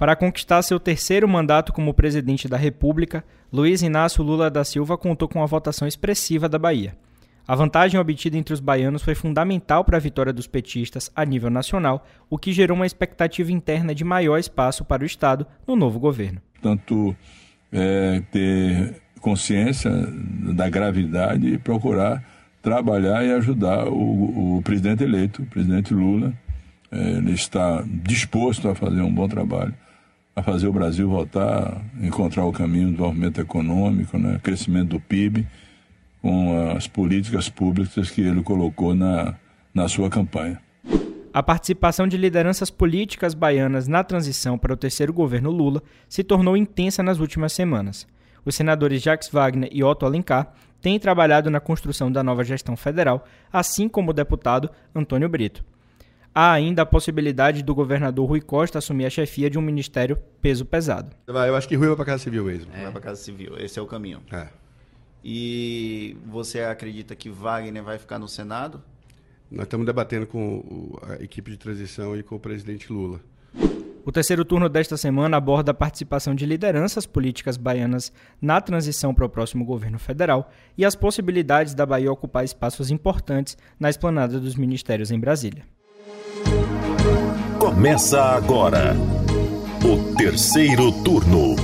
Para conquistar seu terceiro mandato como presidente da República, Luiz Inácio Lula da Silva contou com uma votação expressiva da Bahia. A vantagem obtida entre os baianos foi fundamental para a vitória dos petistas a nível nacional, o que gerou uma expectativa interna de maior espaço para o Estado no novo governo. Tanto é, ter consciência da gravidade e procurar trabalhar e ajudar o, o presidente eleito, o presidente Lula. É, ele está disposto a fazer um bom trabalho, a fazer o Brasil voltar, encontrar o caminho do desenvolvimento econômico, né, crescimento do PIB com as políticas públicas que ele colocou na, na sua campanha. A participação de lideranças políticas baianas na transição para o terceiro governo Lula se tornou intensa nas últimas semanas. Os senadores Jacques Wagner e Otto Alencar têm trabalhado na construção da nova gestão federal, assim como o deputado Antônio Brito. Há ainda a possibilidade do governador Rui Costa assumir a chefia de um ministério peso pesado. Eu acho que Rui vai para a Casa Civil mesmo. É. Vai para a Casa Civil, esse é o caminho. É. E você acredita que Wagner vai ficar no Senado? Nós estamos debatendo com a equipe de transição e com o presidente Lula. O terceiro turno desta semana aborda a participação de lideranças políticas baianas na transição para o próximo governo federal e as possibilidades da Bahia ocupar espaços importantes na esplanada dos ministérios em Brasília. Começa agora o terceiro turno.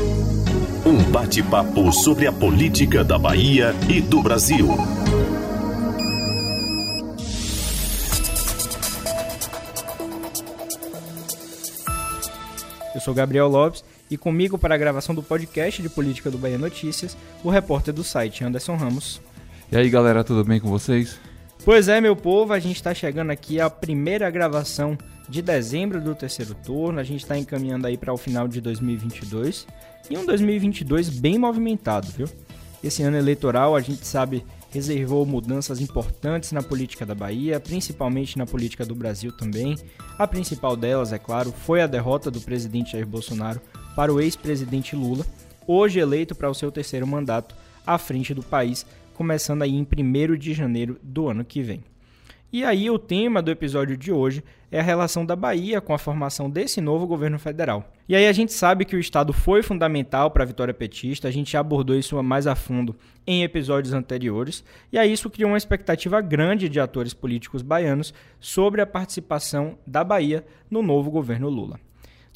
Um bate-papo sobre a política da Bahia e do Brasil. Eu sou Gabriel Lopes e comigo para a gravação do podcast de política do Bahia Notícias, o repórter do site Anderson Ramos. E aí galera, tudo bem com vocês? Pois é, meu povo, a gente está chegando aqui à primeira gravação de dezembro do terceiro turno, a gente está encaminhando aí para o final de 2022 e um 2022 bem movimentado, viu? Esse ano eleitoral, a gente sabe, reservou mudanças importantes na política da Bahia, principalmente na política do Brasil também. A principal delas, é claro, foi a derrota do presidente Jair Bolsonaro para o ex-presidente Lula, hoje eleito para o seu terceiro mandato à frente do país, começando aí em 1 de janeiro do ano que vem. E aí o tema do episódio de hoje é a relação da Bahia com a formação desse novo governo federal. E aí a gente sabe que o Estado foi fundamental para a vitória petista, a gente já abordou isso mais a fundo em episódios anteriores, e aí isso criou uma expectativa grande de atores políticos baianos sobre a participação da Bahia no novo governo Lula.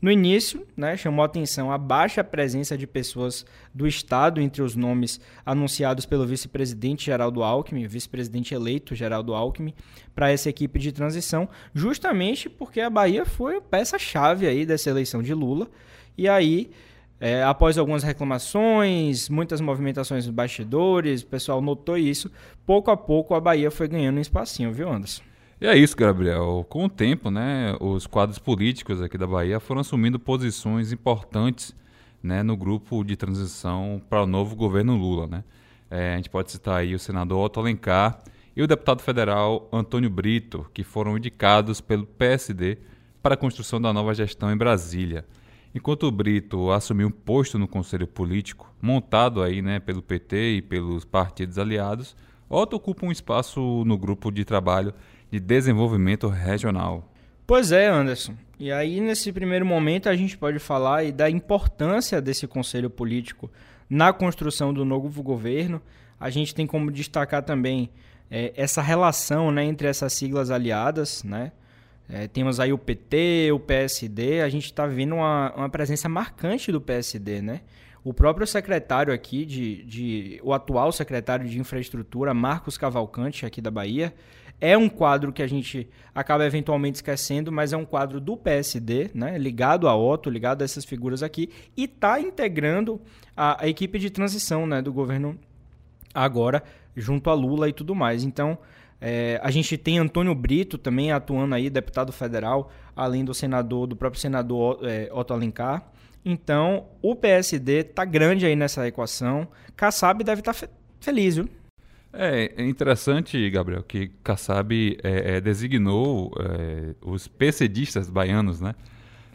No início, né, chamou atenção a baixa presença de pessoas do Estado entre os nomes anunciados pelo vice-presidente Geraldo Alckmin, vice-presidente eleito Geraldo Alckmin, para essa equipe de transição, justamente porque a Bahia foi peça-chave aí dessa eleição de Lula. E aí, é, após algumas reclamações, muitas movimentações nos bastidores, o pessoal notou isso, pouco a pouco a Bahia foi ganhando um espacinho, viu, Anderson? E é isso, Gabriel. Com o tempo, né, os quadros políticos aqui da Bahia foram assumindo posições importantes né, no grupo de transição para o novo governo Lula. Né? É, a gente pode citar aí o senador Otto Alencar e o deputado federal Antônio Brito, que foram indicados pelo PSD para a construção da nova gestão em Brasília. Enquanto o Brito assumiu um posto no Conselho Político, montado aí, né, pelo PT e pelos partidos aliados, Otto ocupa um espaço no grupo de trabalho de desenvolvimento regional. Pois é, Anderson. E aí, nesse primeiro momento, a gente pode falar da importância desse conselho político na construção do novo governo. A gente tem como destacar também é, essa relação né, entre essas siglas aliadas. Né? É, temos aí o PT, o PSD. A gente está vendo uma, uma presença marcante do PSD, né? O próprio secretário aqui, de, de, o atual secretário de Infraestrutura, Marcos Cavalcante, aqui da Bahia, é um quadro que a gente acaba eventualmente esquecendo, mas é um quadro do PSD, né, ligado a Otto, ligado a essas figuras aqui, e está integrando a, a, equipe de transição né, do governo agora, junto a Lula e tudo mais. Então, é, a gente tem Antônio Brito também atuando aí, deputado federal, além do senador, do próprio senador é, Otto Alencar. Então, o PSD está grande aí nessa equação. Kassab deve estar tá fe feliz, viu? É, é interessante, Gabriel, que Kassab é, é, designou é, os PCDistas baianos, né?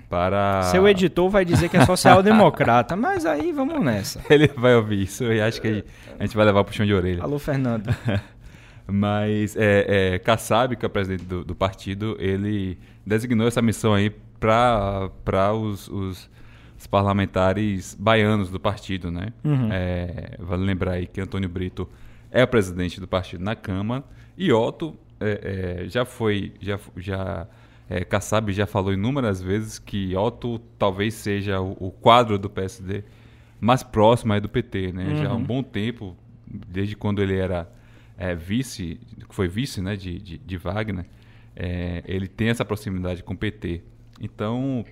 Para... Seu editor vai dizer que é social-democrata, mas aí vamos nessa. Ele vai ouvir isso e acho que a gente vai levar o puxão de orelha. Alô, Fernando. mas é, é, Kassab, que é o presidente do, do partido, ele designou essa missão aí para os, os os parlamentares baianos do partido, né? Uhum. É, vale lembrar aí que Antônio Brito é o presidente do partido na Câmara e Otto é, é, já foi, já, já é, Kassab já falou inúmeras vezes que Otto talvez seja o, o quadro do PSD mais próximo aí do PT, né? Uhum. Já há um bom tempo, desde quando ele era é, vice, foi vice, né, de, de, de Wagner, é, ele tem essa proximidade com o PT. Então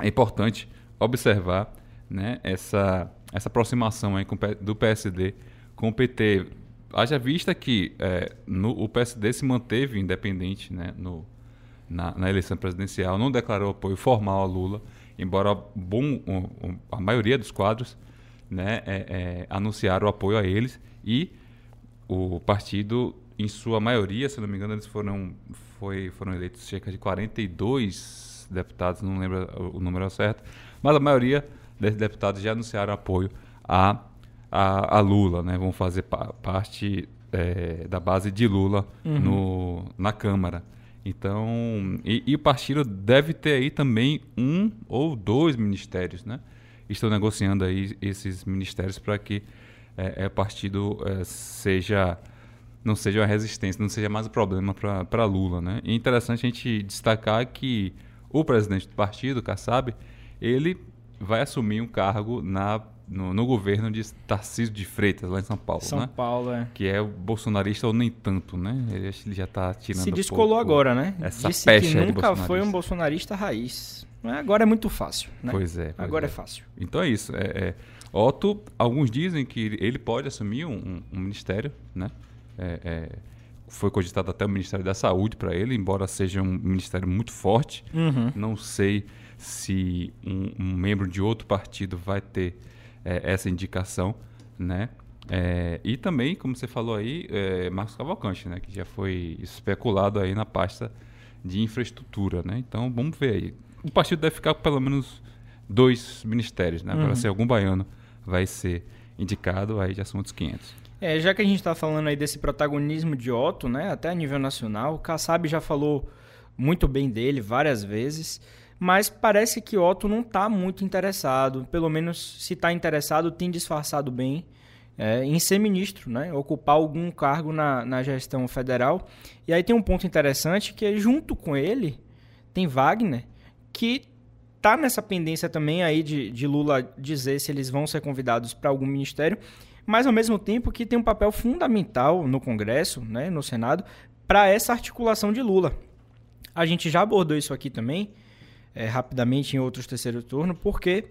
é importante observar, né, essa essa aproximação aí com, do PSD com o PT. Haja vista que é, no, o PSD se manteve independente, né, no, na, na eleição presidencial, não declarou apoio formal a Lula, embora bom, um- um- a maioria dos quadros né, é, é, anunciaram o apoio a eles e o partido, em sua maioria, se não me engano, eles foram, foi, foram eleitos cerca de 42 deputados, não lembro o, número certo, mas a maioria desses deputados já anunciaram apoio a, a, a Lula, né, vão fazer pa- parte é, da base de Lula no, na Câmara. Então, e, e o partido deve ter aí também um ou dois ministérios, né? Estão negociando aí esses ministérios para que é, é, o partido é, seja não seja uma resistência, não seja mais um problema para Lula, né? E é interessante a gente destacar que o presidente do partido, Kassab, ele vai assumir um cargo na, no, no governo de Tarcísio de Freitas, lá em São Paulo, São né? Paulo, é. que é o bolsonarista ou nem tanto, né? Ele, ele já está tirando Se descolou agora, né? Essa Disse pecha que nunca foi um bolsonarista. raiz. Agora é muito fácil, né? Pois é. pois Agora é. é. fácil. Então é isso. É, é, Otto, alguns dizem que ele pode assumir um, um- um ministério, né? É, é, foi cogitado até o Ministério da Saúde para ele, embora seja um ministério muito forte. Uhum. Não sei se um, um membro de outro partido vai ter é, essa indicação, né? É, e também, como você falou aí, é, Marcos Cavalcante, né? Que já foi especulado aí na pasta de infraestrutura, né? Então, vamos ver aí. O partido deve ficar com pelo menos dois ministérios, né? Agora, Uhum. se algum baiano vai ser indicado, aí já são outros 500. É, já que a gente está falando aí desse protagonismo de Otto, né, até a nível nacional, o Kassab já falou muito bem dele várias vezes, mas parece que Otto não está muito interessado, pelo menos se está interessado, tem disfarçado bem. É, em ser ministro, né, ocupar algum cargo na, na gestão federal. E aí tem um ponto interessante que é junto com ele tem Wagner, que tá nessa pendência também aí de, de Lula dizer se eles vão ser convidados para algum ministério, mas ao mesmo tempo que tem um papel fundamental no Congresso, né, no Senado, para essa articulação de Lula. A gente já abordou isso aqui também, é, rapidamente em outros terceiro turno, porque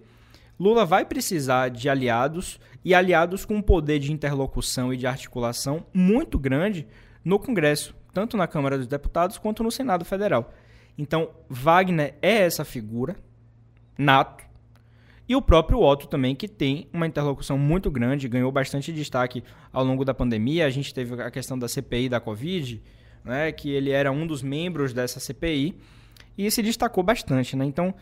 Lula vai precisar de aliados e aliados com um poder de interlocução e de articulação muito grande no Congresso, tanto na Câmara dos Deputados quanto no Senado Federal. Então, Wagner é essa figura, nato, e o próprio Otto também, que tem uma interlocução muito grande, ganhou bastante destaque ao longo da pandemia. A gente teve a questão da CPI da Covid, né, que ele era um dos membros dessa CPI e se destacou bastante. Né? Então,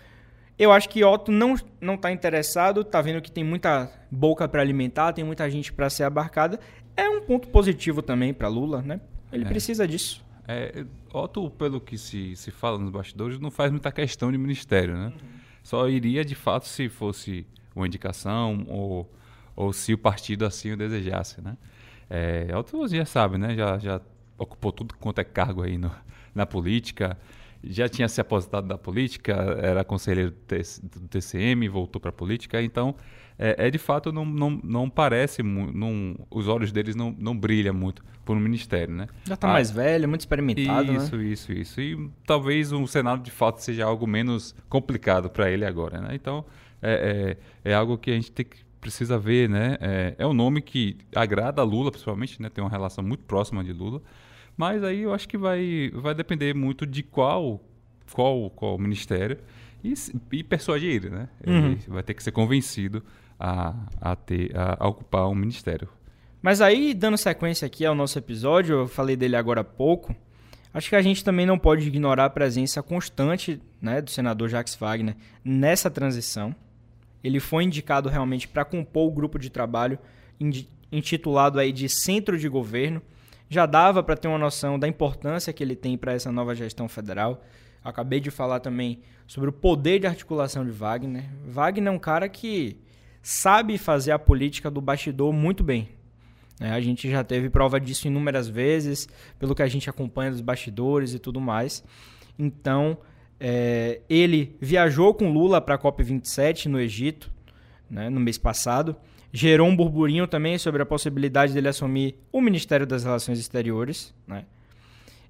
eu acho que Otto não não está interessado, está vendo que tem muita boca para alimentar, tem muita gente para ser abarcada. É um ponto positivo também para Lula, né? Ele É. precisa disso. É, Otto, pelo que se, se fala nos bastidores, não faz muita questão de ministério, né? Só iria, de fato, se fosse uma indicação ou, ou se o partido assim o desejasse, né? É, Otto você já sabe, né? Já, já ocupou tudo quanto é cargo aí no, na política, já tinha se aposentado da política, era conselheiro do TC do TCM, voltou para a política, então é, é, de fato não, não, não parece, não, os olhos deles não, não brilham muito por um ministério, né? Já está Ah, mais velho, muito experimentado, isso, né? isso, isso. E talvez o Senado de fato seja algo menos complicado para ele agora, né? Então é, é, é algo que a gente tem que precisa ver, né? É, é um nome que agrada a Lula, principalmente, né? Tem uma relação muito próxima de Lula. Mas aí eu acho que vai, vai depender muito de qual qual qual ministério e, e persuadir ele, né? Ele Uhum. vai ter que ser convencido a, a ter a, ocupar um ministério. Mas aí, dando sequência aqui ao nosso episódio, eu falei dele agora há pouco. Acho que a gente também não pode ignorar a presença constante né, do senador Jacques Wagner nessa transição. Ele foi indicado realmente para compor o grupo de trabalho intitulado aí de Centro de Governo. Já dava para ter uma noção da importância que ele tem para essa nova gestão federal. Acabei de falar também sobre o poder de articulação de Wagner. Wagner é um cara que sabe fazer a política do bastidor muito bem. né? a gente já teve prova disso inúmeras vezes, pelo que a gente acompanha dos bastidores e tudo mais. Então, é, ele viajou com Lula para a COP27 no Egito, né, no mês passado. Gerou um burburinho também sobre a possibilidade dele assumir o Ministério das Relações Exteriores. Né?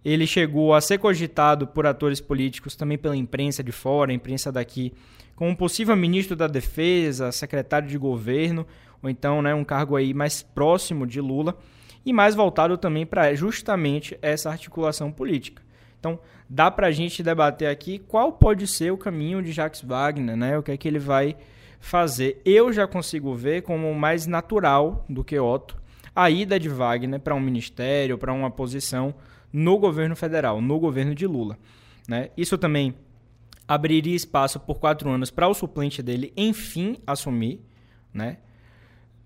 Ele chegou a ser cogitado por atores políticos, também pela imprensa de fora, a imprensa daqui, como possível ministro da Defesa, secretário de governo, ou então né, um cargo aí mais próximo de Lula, e mais voltado também para justamente essa articulação política. Então, dá para a gente debater aqui qual pode ser o caminho de Jacques Wagner, né? o que é que ele vai fazer. Eu já consigo ver como mais natural do que Otto a ida de Wagner para um ministério, para uma posição no governo federal, no governo de Lula. Né? Isso também abriria espaço por quatro anos para o suplente dele, enfim, assumir, né?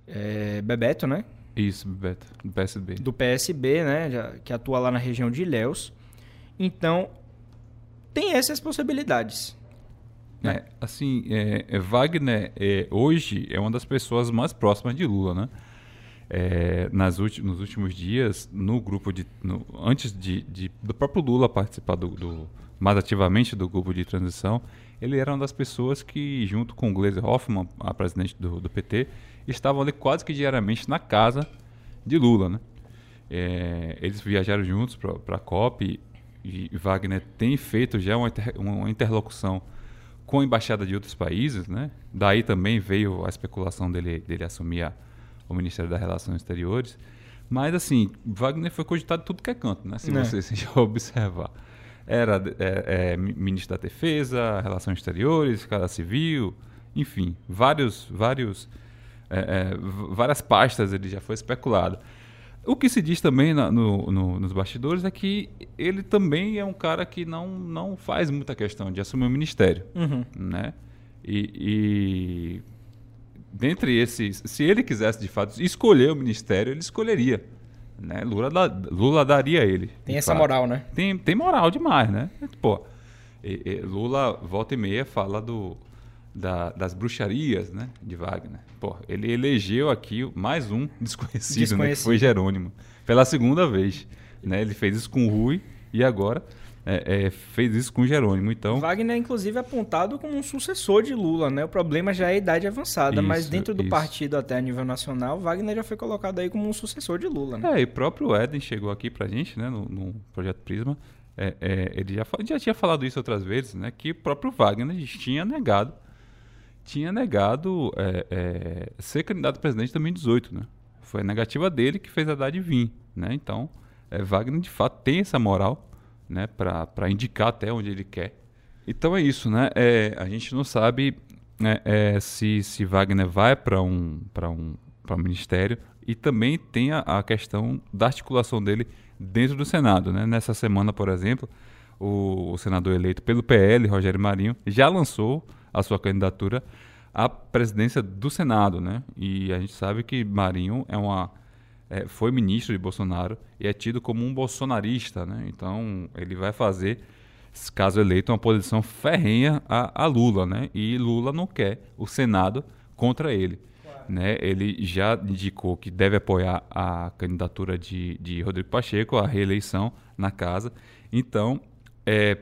É, Bebeto, né? Isso, Beto, do PSB. Do PSB, né? Já- que atua lá na região de Ilhéus. Então, tem essas possibilidades. É, assim, é, é, Wagner é, hoje é uma das pessoas mais próximas de Lula, né? É, nas ulti- nos últimos dias, no grupo de. no- antes de, de- do próprio Lula participar do, do- mais ativamente do grupo de transição, ele era uma das pessoas que, junto com Gleisi Hoffmann, a presidente do, do PT, estavam ali quase que diariamente na casa de Lula, né? Eles viajaram juntos para a COP e, e Wagner tem feito já uma, inter- uma interlocução com a embaixada de outros países, né? Daí também veio a especulação dele, dele assumir a- o Ministério das Relações Exteriores. Mas, assim, Wagner foi cogitado de tudo que é canto, né? Se É. você se já observar. Era é, é, mi- ministro da Defesa, Relações Exteriores, Casa Civil, enfim, vários, vários, é, é, várias pastas ele já foi especulado. O que se diz também na- no- no- nos bastidores é que ele também é um cara que não, não faz muita questão de assumir o ministério, Uhum. né? E, e dentre esses, se ele quisesse de fato escolher o ministério, ele escolheria, né? Lula, Lula daria ele. Tem essa fato. moral, né? Tem, tem moral demais, né? Pô, e- e Lula volta e meia fala do, da- das bruxarias, né? De Wagner. Pô, ele elegeu aqui mais um desconhecido, Né, que Desconhecido. foi Jerônimo. Pela segunda vez. Né? Ele fez isso com o Rui e agora é, é, fez isso com o Jerônimo. Então, Wagner, inclusive, é apontado como um sucessor de Lula, né? O problema já é a idade avançada, mas Isso, dentro do isso. partido até a nível nacional, Wagner já foi colocado aí como um sucessor de Lula, né? É, e o próprio Eden chegou aqui pra gente, né, no, no Projeto Prisma. É, é, ele já, já tinha falado isso outras vezes, né, que o próprio Wagner tinha negado, tinha negado é, é, ser candidato a presidente em 2018, né. Foi a negativa dele que fez a Haddad vir, né. Então, é, Wagner de fato tem essa moral, né, para indicar até onde ele quer. Então é isso, né. É, a gente não sabe né, é, se, se Wagner vai para um, para um, para um ministério e também tem a, a questão da articulação dele dentro do Senado. Né? Nessa semana, por exemplo, o, o senador eleito pelo PL, Rogério Marinho, já lançou a sua candidatura à presidência do Senado. Né? E a gente sabe que Marinho é uma, é, foi ministro de Bolsonaro e é tido como um bolsonarista. Né? Então, ele vai fazer caso eleito, uma posição ferrenha a, a Lula, né? E Lula não quer o Senado contra ele. Né? Ele já indicou que deve apoiar a candidatura de, de Rodrigo Pacheco, a reeleição na casa. Então, é,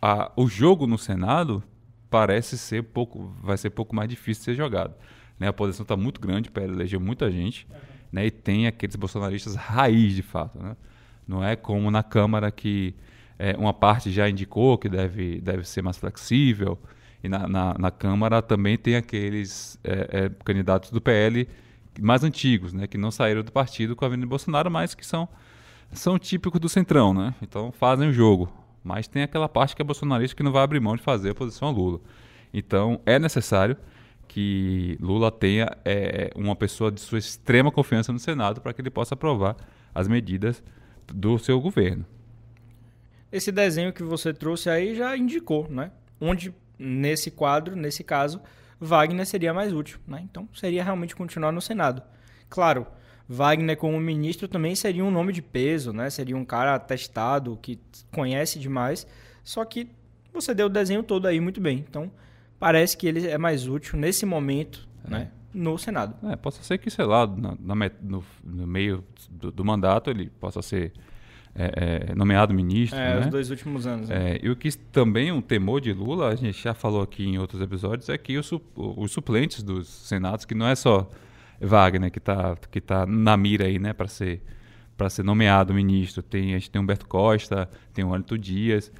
a- o jogo no Senado parece ser pouco, vai ser pouco mais difícil de ser jogado. Né? A posição está muito grande para eleger muita gente, né? E tem aqueles bolsonaristas raiz de fato, né? Não é como na Câmara que é, uma parte já indicou que deve, deve ser mais flexível. E na, na, na Câmara também tem aqueles é, é, candidatos do PL mais antigos, né, que não saíram do partido com a Avenida Bolsonaro, mas que são, são típicos do Centrão. Né? Então fazem o jogo. Mas tem aquela parte que é bolsonarista que não vai abrir mão de fazer a oposição a Lula. Então é necessário que Lula tenha é, uma pessoa de sua extrema confiança no Senado para que ele possa aprovar as medidas do seu governo. Esse desenho que você trouxe aí já indicou, né? Onde, nesse quadro, nesse caso, Wagner seria mais útil, né? Então, seria realmente continuar no Senado. Claro, Wagner como ministro também seria um nome de peso, né? Seria um cara atestado, que conhece demais, só que você deu o desenho todo aí muito bem. Então, parece que ele é mais útil nesse momento, né? No Senado. É, possa ser que, sei lá, na- na no, no meio do, do mandato ele possa ser é, é, nomeado ministro, É, né? os dois últimos anos. né? É, e o que também um temor de Lula, a gente já falou aqui em outros episódios, é que os suplentes dos senados, que não é só Wagner que está que tá na mira aí, né, para ser para ser nomeado ministro. Tem a gente tem Humberto Costa, tem o Wellington Dias,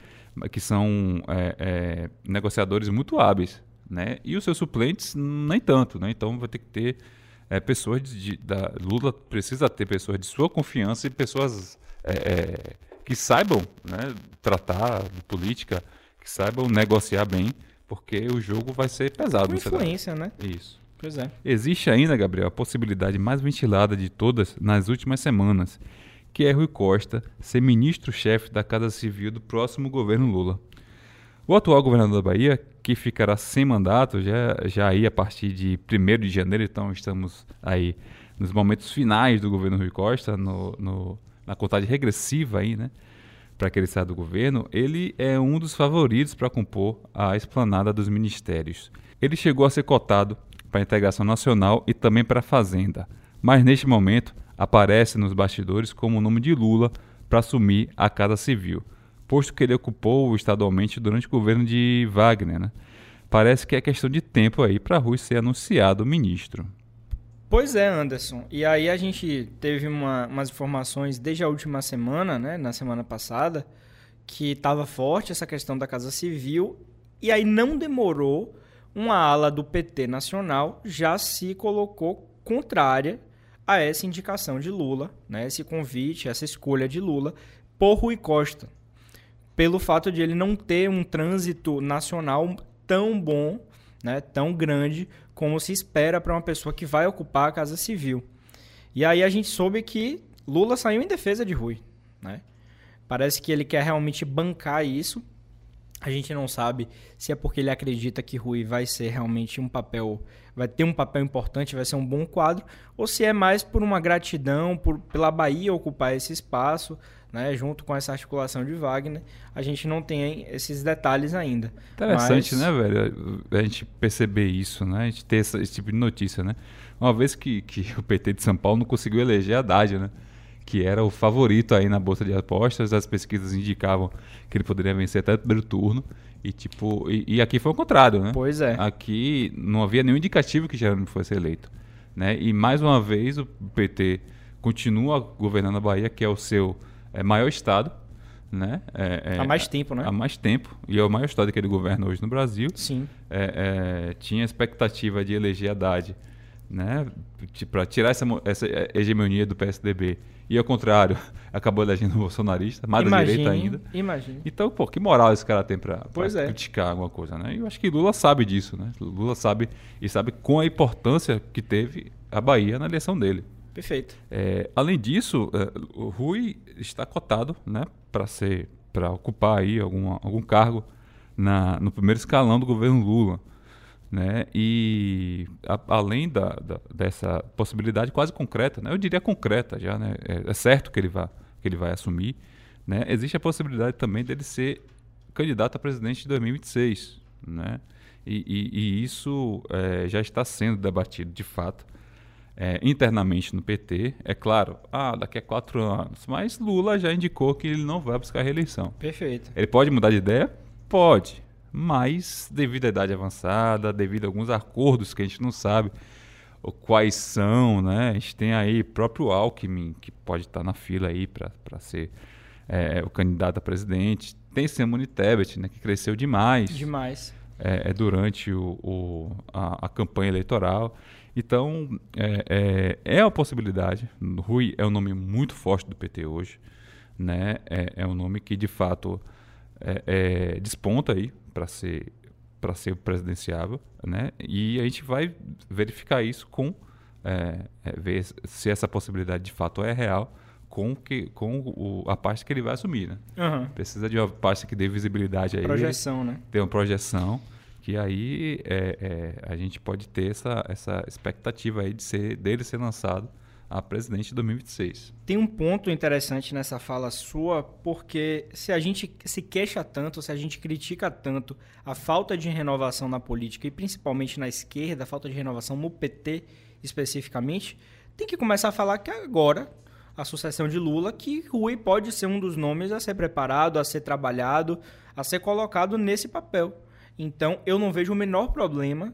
que são é, é, negociadores muito hábeis, né? E os seus suplentes nem tanto, né? Então vai ter que ter é, pessoas de, da Lula precisa ter pessoas de sua confiança e pessoas é, é, que saibam né, tratar de política, que saibam negociar bem, porque o jogo vai ser pesado. Com influência, né? Isso. Pois é. Existe ainda, Gabriel, a possibilidade mais ventilada de todas nas últimas semanas, que é Rui Costa ser ministro-chefe da Casa Civil do próximo governo Lula. O atual governador da Bahia, que ficará sem mandato já, já aí a partir de 1 de janeiro, então estamos aí nos momentos finais do governo Rui Costa, no, no- na contagem regressiva aí, né? Para que ele saia do governo, ele é um dos favoritos para compor a esplanada dos ministérios. Ele chegou a ser cotado para a integração nacional e também para a Fazenda, mas neste momento aparece nos bastidores como o nome de Lula para assumir a Casa Civil, posto que ele ocupou estadualmente durante o governo de Wagner. Né? Parece que é questão de tempo aí para Rui ser anunciado ministro. Pois é, Anderson. E aí a gente teve uma- umas informações desde a última semana, né, na semana passada, que estava forte essa questão da Casa Civil, e aí não demorou, uma ala do PT nacional já se colocou contrária a essa indicação de Lula, né, esse convite, essa escolha de Lula por Rui Costa, pelo fato de ele não ter um trânsito nacional tão bom, né, tão grande como se espera para uma pessoa que vai ocupar a Casa Civil. E aí a gente soube que Lula saiu em defesa de Rui, né? Parece que ele quer realmente bancar isso. A gente não sabe se é porque ele acredita que Rui vai ser realmente um papel, vai ter um papel importante, vai ser um bom quadro, ou se é mais por uma gratidão por, pela Bahia ocupar esse espaço, né, junto com essa articulação de Wagner. A gente não tem esses detalhes ainda. Interessante, Mas- né, velho? A gente perceber isso, né? A gente ter esse tipo de notícia, né? Uma vez que, que o PT de São Paulo não conseguiu eleger Haddad, né? Que era o favorito aí na Bolsa de Apostas, as pesquisas indicavam que ele poderia vencer até o primeiro turno. E, tipo, e, e aqui foi o contrário, né? Pois é. Aqui não havia nenhum indicativo que Jerônimo fosse eleito. Né? E mais uma vez o PT continua governando a Bahia, que é o seu é, maior estado. Né? É, é, Há mais tempo, né? Há mais tempo. E é o maior estado que ele governa hoje no Brasil. Sim. É, é, tinha expectativa de eleger Haddad né? para tirar essa, essa hegemonia do PSDB. E ao contrário, acabou elegendo um bolsonarista, mais da direita ainda. Imagine. Então, pô, que moral esse cara tem Pois é. criticar alguma coisa, né? E eu acho que Lula sabe disso, né? Lula sabe e sabe com a importância que teve a Bahia na eleição dele. Perfeito. É, além disso, é, o Rui está cotado, né, para ser, para ocupar aí alguma, algum cargo na, no primeiro escalão do governo Lula, né? E a- além da, da- dessa possibilidade quase concreta, né? Eu diria concreta já, né? É, é certo que ele vai que ele vai assumir, né? Existe a possibilidade também dele ser candidato a presidente de 2026, né? E, e- e isso é, já está sendo debatido de fato é, internamente no PT. É claro, ah, daqui a quatro anos. Mas Lula já indicou que ele não vai buscar reeleição. Perfeito. Ele pode mudar de ideia? Pode. Mas, devido à idade avançada, devido a alguns acordos que a gente não sabe quais são, né? A gente tem aí o próprio Alckmin, que pode estar na fila aí para ser é, o candidato a presidente. Tem Simone Tebet, né, que cresceu demais Demais. é, é durante o, o- a, a campanha eleitoral. Então, é, é, é uma possibilidade. Rui é um nome muito forte do PT hoje. Né? É, é um nome que, de fato, é, é, desponta aí para ser para ser presidenciável, né? E a gente vai verificar isso com é, é, ver se essa possibilidade de fato é real com que com o, a parte que ele vai assumir, né? Aham. Precisa de uma parte que dê visibilidade a ele Projeção, né? ter uma projeção que aí é, é, a gente pode ter essa, essa expectativa aí de ser dele ser lançado a presidente de 2026. Tem um ponto interessante nessa fala sua, porque se a gente se queixa tanto, se a gente critica tanto a falta de renovação na política e principalmente na esquerda, a falta de renovação no PT especificamente, tem que começar a falar que agora a sucessão de Lula, que Rui pode ser um dos nomes a ser preparado, a ser trabalhado, a ser colocado nesse papel. Então, eu não vejo o menor problema.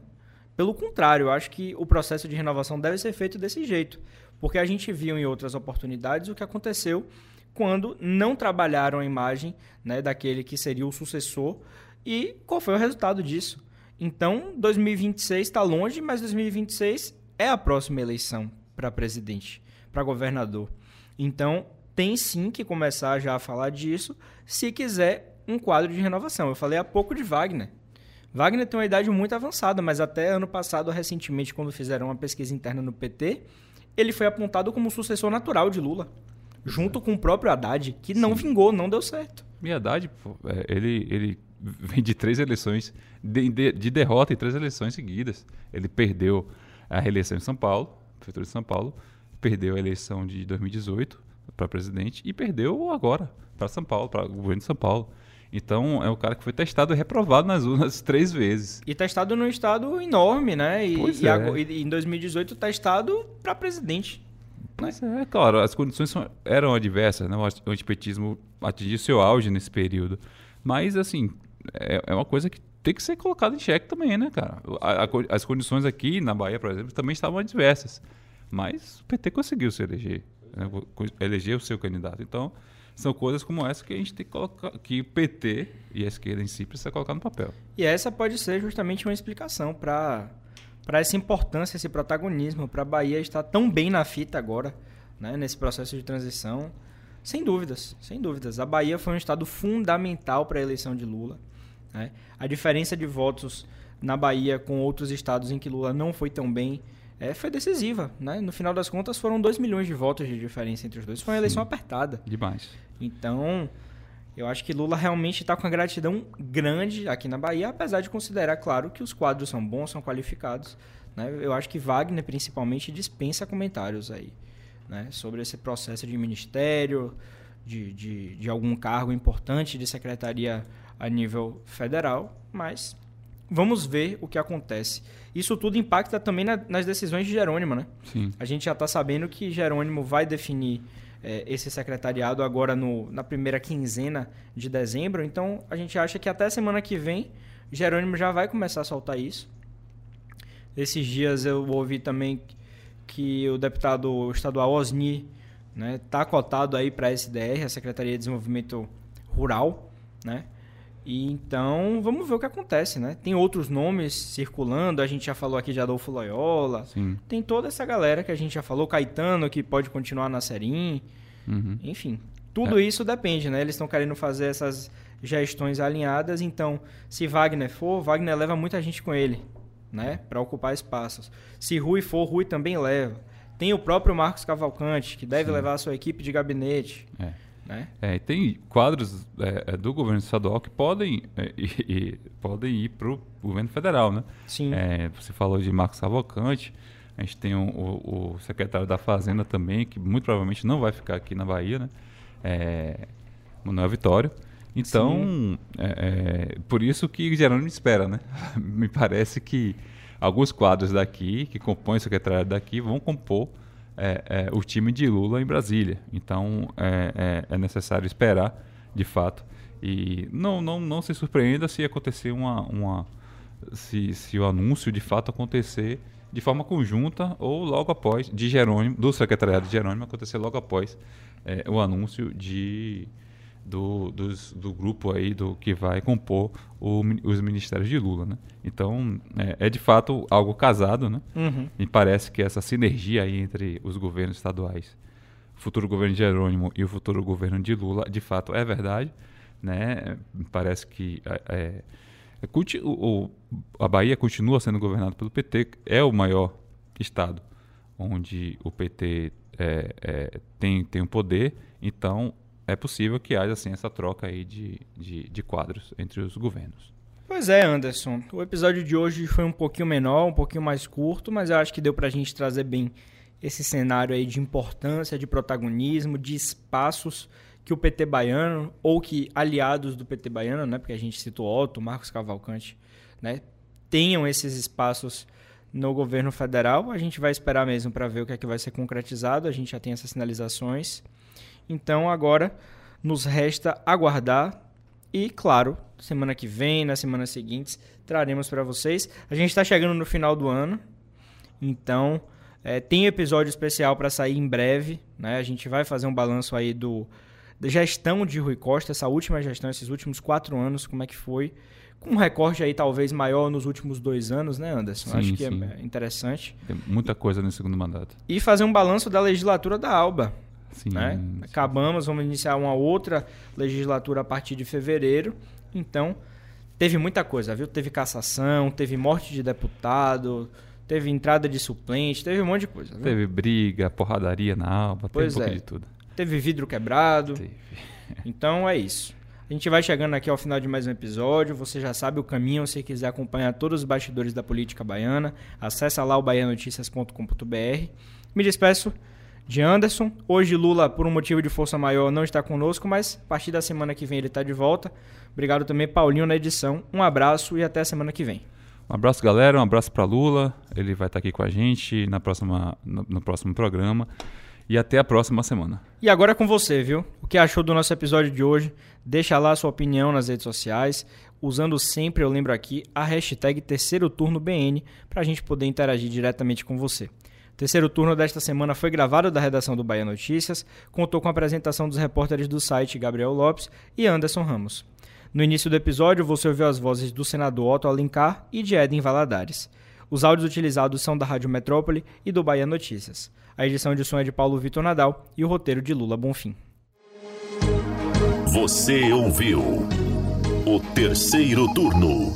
Pelo contrário, eu acho que o processo de renovação deve ser feito desse jeito. Porque a gente viu em outras oportunidades o que aconteceu quando não trabalharam a imagem né, daquele que seria o sucessor e qual foi o resultado disso. Então, 2026 está longe, mas 2026 é a próxima eleição para presidente, para governador. Então, tem sim que começar já a falar disso se quiser um quadro de renovação. Eu falei há pouco de Wagner. Wagner tem uma idade muito avançada, mas até ano passado, recentemente, quando fizeram uma pesquisa interna no PT, ele foi apontado como sucessor natural de Lula, junto com o próprio Haddad, que não vingou, não deu certo. E Haddad, pô, é, ele, ele vem de três eleições, de, de, de derrota em três eleições seguidas. Ele perdeu a reeleição em São Paulo, prefeitura de São Paulo, perdeu a eleição de 2018 para presidente e perdeu agora para São Paulo, para o governo de São Paulo. Então é o cara que foi testado e reprovado nas urnas três vezes. E testado num estado enorme, né? E, Pois e é. e em 2018 testado para presidente. Pois é, claro, as condições são- eram adversas, né? O antipetismo atingiu seu auge nesse período. Mas, assim, é, é uma coisa que tem que ser colocada em xeque também, né, cara? A- a as condições aqui na Bahia, por exemplo, também estavam adversas. Mas o PT conseguiu se eleger, né? Eleger o seu candidato. Então, são coisas como essa que a gente tem que colocar, que o PT e a esquerda em si precisa colocar no papel. E essa pode ser justamente uma explicação para para essa importância, esse protagonismo, para a Bahia estar tão bem na fita agora, né, nesse processo de transição. Sem dúvidas, sem dúvidas. A Bahia foi um estado fundamental para a eleição de Lula. né? A diferença de votos na Bahia com outros estados em que Lula não foi tão bem é, foi decisiva. Né? No final das contas, foram 2 milhões de votos de diferença entre os dois. Foi uma eleição apertada. Demais. Então, eu acho que Lula realmente está com uma gratidão grande aqui na Bahia, apesar de considerar, claro, que os quadros são bons, são qualificados. Né? Eu acho que Wagner, principalmente, dispensa comentários aí né? sobre esse processo de ministério, de, de, de algum cargo importante de secretaria a nível federal, mas vamos ver o que acontece. Isso tudo impacta também na- nas decisões de Jerônimo, né? Sim. A gente já está sabendo que Jerônimo vai definir eh, esse secretariado agora no, na primeira quinzena de dezembro. Então, a gente acha que até semana que vem, Jerônimo já vai começar a soltar isso. Esses dias eu ouvi também que o deputado estadual Osni está cotado aí para a SDR, a Secretaria de Desenvolvimento Rural, né? E então, vamos ver o que acontece, né? Tem outros nomes circulando, a gente já falou aqui de Adolfo Loyola, Sim. tem toda essa galera que a gente já falou, Caetano, que pode continuar na Serim, Uhum. enfim. Tudo isso depende, né? Eles estão querendo fazer essas gestões alinhadas, então, se Wagner for, Wagner leva muita gente com ele, né? Para ocupar espaços. Se Rui for, Rui também leva. Tem o próprio Marcos Cavalcante, que deve levar a sua equipe de gabinete, É. né? É, tem quadros é, é, do governo estadual que podem, é, e- e podem ir para o governo federal, né? Sim. É, você falou de Marcos Cavalcante, a gente tem o, o- o secretário da Fazenda também, que muito provavelmente não vai ficar aqui na Bahia, né? É, Manuel Vitório. Então, é, por isso que Jerônimo espera, né? Me parece que alguns quadros daqui, que compõem o secretariado daqui, vão compor é, é, o time de Lula em Brasília. Então, é, é- é necessário esperar, de fato. E não, não, não se surpreenda se acontecer uma, uma se, se o anúncio de fato acontecer de forma conjunta ou logo após de Jerônimo, do secretariado de Jerônimo acontecer logo após eh, o anúncio de do, dos- do grupo aí do que vai compor o os ministérios de Lula, né? Então é, é de fato algo casado, né? Uhum. E parece que essa sinergia aí entre os governos estaduais, o futuro governo de Jerônimo e o futuro governo de Lula, de fato é verdade, né? Parece que é, é, é, o- a Bahia continua sendo governada pelo PT, é o maior estado onde o PT é, é, tem, tem o poder, então é possível que haja assim, essa troca aí de, de, de quadros entre os governos. Pois é, Anderson. O episódio de hoje foi um pouquinho menor, um pouquinho mais curto, mas eu acho que deu pra gente trazer bem esse cenário aí de importância, de protagonismo, de espaços que o PT baiano ou que aliados do PT baiano, né, porque a gente citou Otto, Marcos Cavalcante, né, tenham esses espaços no governo federal. A gente vai esperar mesmo para ver o que é que vai ser concretizado. A gente já tem essas sinalizações. Então agora nos resta aguardar e, claro, semana que vem, nas semanas seguintes, traremos para vocês. A gente está chegando no final do ano, então é, tem episódio especial para sair em breve. Né? A gente vai fazer um balanço aí do da gestão de Rui Costa, essa última gestão, esses últimos quatro anos, como é que foi. Com um recorte aí talvez maior nos últimos dois anos, né, Anderson? Sim, Acho que sim. é interessante. Tem muita coisa no segundo mandato. E fazer um balanço da legislatura da ALBA. Sim. né? sim. Acabamos, vamos iniciar uma outra legislatura a partir de fevereiro. Então, teve muita coisa, viu? Teve cassação, teve morte de deputado, teve entrada de suplente, teve um monte de coisa. Viu? Teve briga, porradaria na alba, teve Pois um pouco é. de tudo. Teve vidro quebrado. Teve. Então é isso. A gente vai chegando aqui ao final de mais um episódio. Você já sabe o caminho. Se quiser acompanhar todos os bastidores da política baiana, acessa lá o baianoticias.com.br. Me despeço de Anderson. Hoje Lula, por um motivo de força maior, não está conosco, mas a partir da semana que vem ele está de volta. Obrigado também, Paulinho, na edição. Um abraço e até a semana que vem. Um abraço, galera. Um abraço para Lula. Ele vai estar aqui com a gente na próxima, no, no próximo programa. E até a próxima semana. E agora é com você, viu? O que achou do nosso episódio de hoje? Deixa lá a sua opinião nas redes sociais, usando sempre, eu lembro aqui, a hashtag Terceiro Turno BN, para a gente poder interagir diretamente com você. Terceiro turno desta semana foi gravado da redação do Bahia Notícias, contou com a apresentação dos repórteres do site Gabriel Lopes e Anderson Ramos. No início do episódio, você ouviu as vozes do senador Otto Alencar e de Eden Valadares. Os áudios utilizados são da Rádio Metrópole e do Bahia Notícias. A edição de som é de Paulo Vitor Nadal e o roteiro de Lula Bonfim. Você ouviu o terceiro turno,